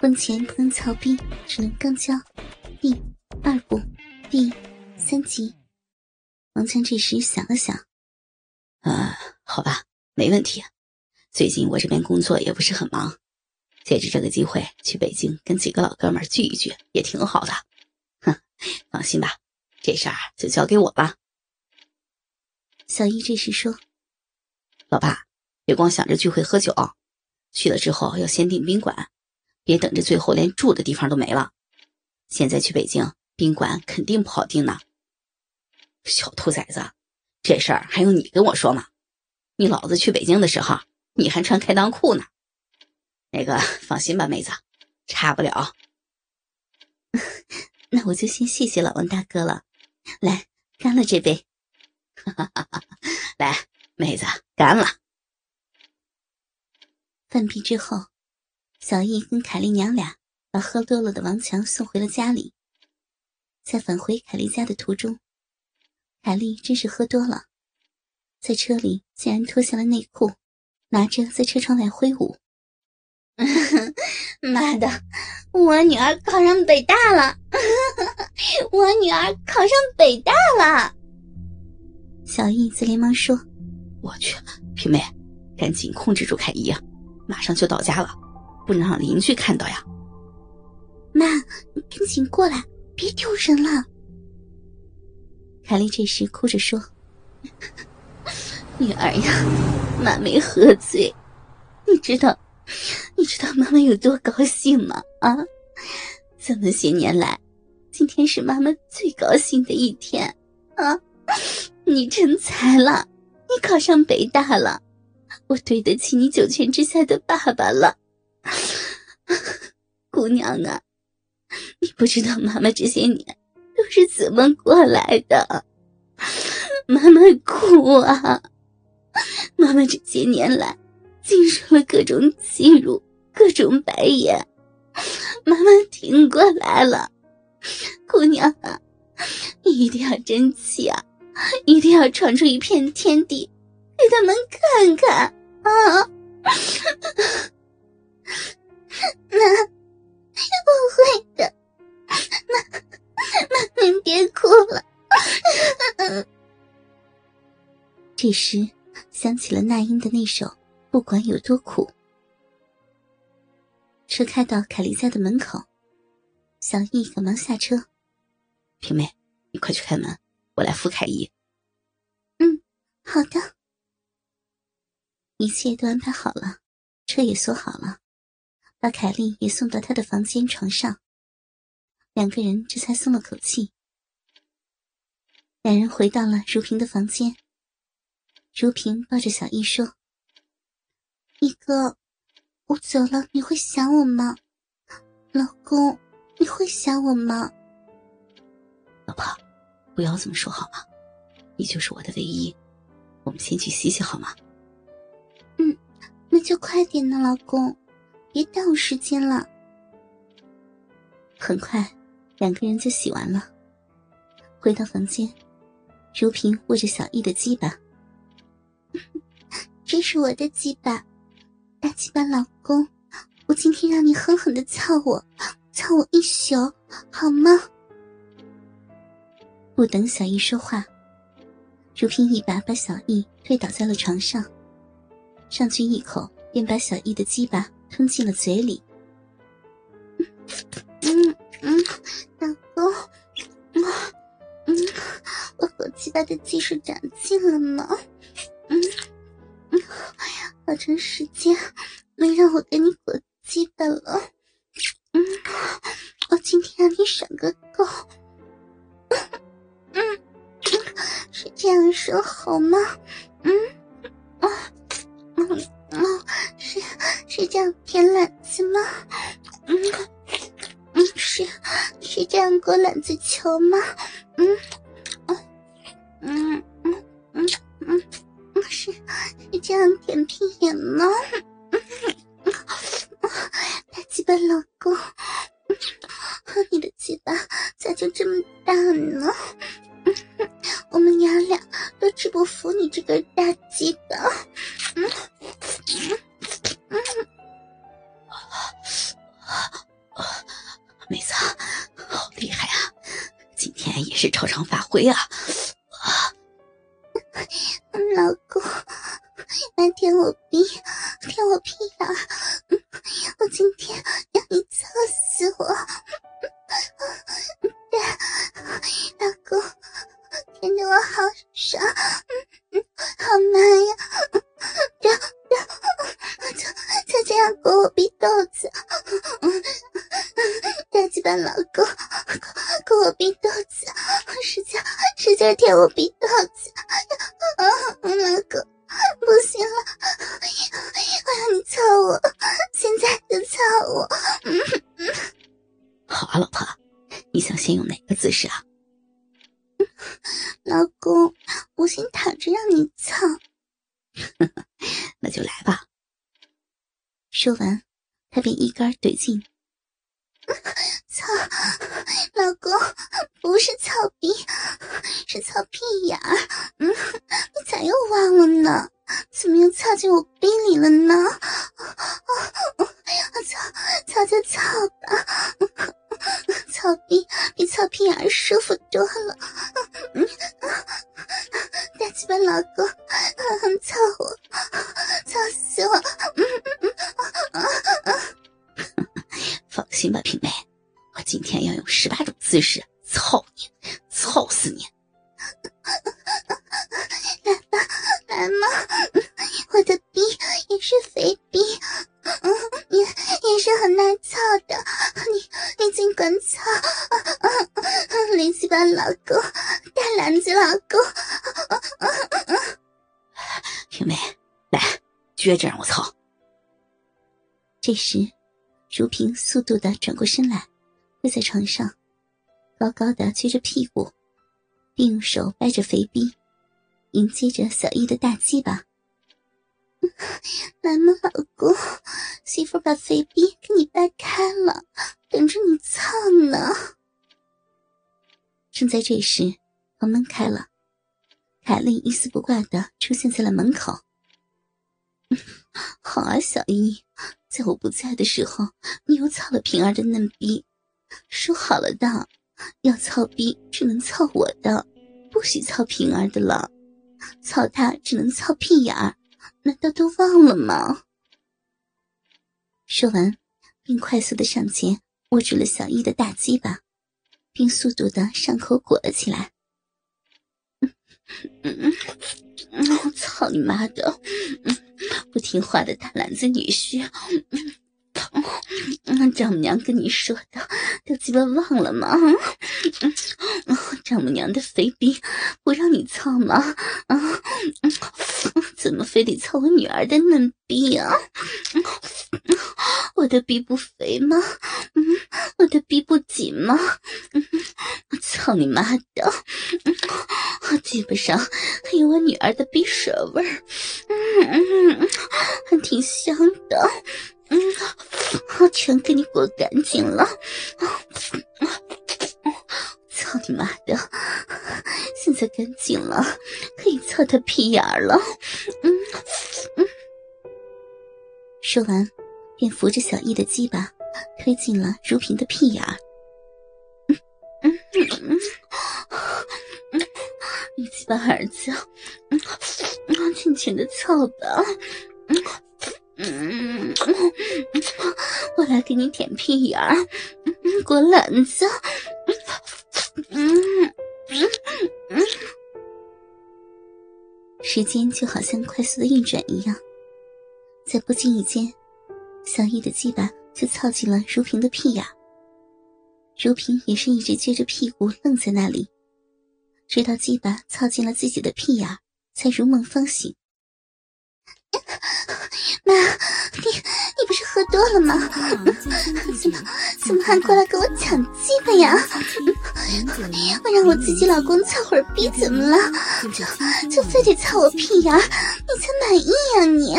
婚前不能操逼，只能刚交。第二部第三集。王强这时想了想，啊，好吧，没问题。最近我这边工作也不是很忙，借着这个机会去北京跟几个老哥们聚一聚，也挺好的。哼，放心吧，这事儿就交给我吧。小易这时说：“老爸，别光想着聚会喝酒，去了之后要先订宾馆。”别等着最后连住的地方都没了。现在去北京宾馆肯定不好订呢。小兔崽子，这事儿还用你跟我说吗？你老子去北京的时候，你还穿开裆裤呢。那个放心吧，妹子，差不了。那我就先谢谢老王大哥了。来，干了这杯。来，妹子，干了。饭毕之后。小易跟凯丽娘俩把喝多了的王强送回了家里。在返回凯丽家的途中，凯丽真是喝多了，在车里竟然脱下了内裤，拿着在车窗外挥舞。妈的，我女儿考上北大了！我女儿考上北大了！小易则连忙说：“我去，平妹，赶紧控制住凯姨啊，马上就到家了。”不能让邻居看到呀！妈，你赶紧过来，别丢人了。凯莉这时哭着说：“ 女儿呀，妈没喝醉，你知道，你知道妈妈有多高兴吗？啊，这么些年来，今天是妈妈最高兴的一天啊！你成才了，你考上北大了，我对得起你九泉之下的爸爸了。” 姑娘啊，你不知道妈妈这些年都是怎么过来的。妈妈哭啊，妈妈这些年来经受了各种欺辱、各种白眼，妈妈挺过来了。姑娘啊，你一定要争气啊，一定要闯出一片天地，给他们看看啊！妈，我会的。妈，妈，您别哭了。这时想起了那英的那首《不管有多苦》。车开到凯丽家的门口，小易赶忙下车：“平妹，你快去开门，我来扶凯姨。”“嗯，好的。”一切都安排好了，车也锁好了。把凯莉也送到他的房间床上，两个人这才松了口气。两人回到了如萍的房间。如萍抱着小易说：“一哥，我走了，你会想我吗？老公，你会想我吗？”老婆，不要这么说好吗？你就是我的唯一。我们先去洗洗好吗？嗯，那就快点呢，老公。别耽误时间了。很快，两个人就洗完了。回到房间，如萍握着小易的鸡巴，这是我的鸡巴，大鸡巴老公，我今天让你狠狠的操我，操我一宿，好吗？不等小易说话，如萍一把把小易推倒在了床上，上去一口便把小易的鸡巴。吞进了嘴里。嗯嗯嗯，老公，嗯嗯，我和鸡巴的技术长进了吗？嗯嗯，好长时间没让我给你裹鸡巴了。嗯，我今天让你爽个够。嗯，是这样说好吗？这样舔懒子吗？嗯嗯，是是这样裹懒子球吗？嗯嗯嗯嗯嗯嗯，是是这样舔屁眼吗？嗯大鸡巴老公，你的鸡巴咋就这么大呢？我们娘俩都治不服你这个大鸡巴。是超常发挥啊！老公，来舔我逼，舔我屁眼，我今天让你操死我！对，老公，舔得我好爽，好慢呀！让让，就就这样裹我逼豆子，大鸡巴老公，裹我逼豆子，使劲使劲舔我逼豆子，啊，老公，不行了，我要你操我，现在就操我！好啊，老婆，你想先用哪个姿势啊？老公，我先躺着让你操。那就来吧。说完，他便一杆怼进。操，老公，不是操逼，是操屁眼儿。嗯，你咋又忘了呢？怎么又操进我逼里了呢？啊，操，操就操吧，操逼比操屁眼儿舒服多了。嗯，大鸡巴老公，操我，操死我！嗯嗯嗯，啊啊！放心吧，平妹，我今天要用十八种姿势，操是肥逼，嗯，也也是很耐操的，你你尽管操，林西班老公，大篮子老公，平妹，来，撅着让我操。这时。如萍速度的转过身来，跪在床上，高高的撅着屁股，并用手掰着肥逼，迎接着小易的大鸡巴。来嘛，老公，媳妇把肥逼给你掰开了，等着你操呢。正在这时，房门开了，凯莉一丝不挂的出现在了门口。好啊，小姨，在我不在的时候，你又操了平儿的嫩逼。说好了的，要操逼只能操我的，不许操平儿的了。操他只能操屁眼儿，难道都忘了吗？说完，并快速的上前握住了小易的大鸡巴，并速度的上口裹了起来。嗯嗯，操你妈的！不听话的大篮子女婿，嗯丈母娘跟你说的都鸡巴忘了吗？丈母娘的肥逼不让你操吗？啊，怎么非得操我女儿的嫩逼啊？我的逼不肥吗？嗯，我的逼不紧吗？嗯，操你妈的！基本上还有我女儿的逼水味儿，嗯嗯，还挺香的，嗯，我全给你裹干净了，操你妈的！现在干净了，可以操他屁眼儿了，嗯嗯。说完，便扶着小易的鸡巴推进了如萍的屁眼儿，嗯嗯嗯。你鸡巴儿子，嗯，尽情的操吧，嗯嗯，我来给你舔屁眼儿，裹篮子，时间就好像快速的运转一样，在不经意间，小易的鸡巴就操进了如萍的屁眼，如萍也是一直撅着屁股愣在那里。直到鸡巴操进了自己的屁眼，才如梦方醒。妈，多了吗？怎么怎么还过来跟我抢鸡巴呀？我让我自己老公操会儿逼怎么了？就就非得操我屁眼，你才满意呀你？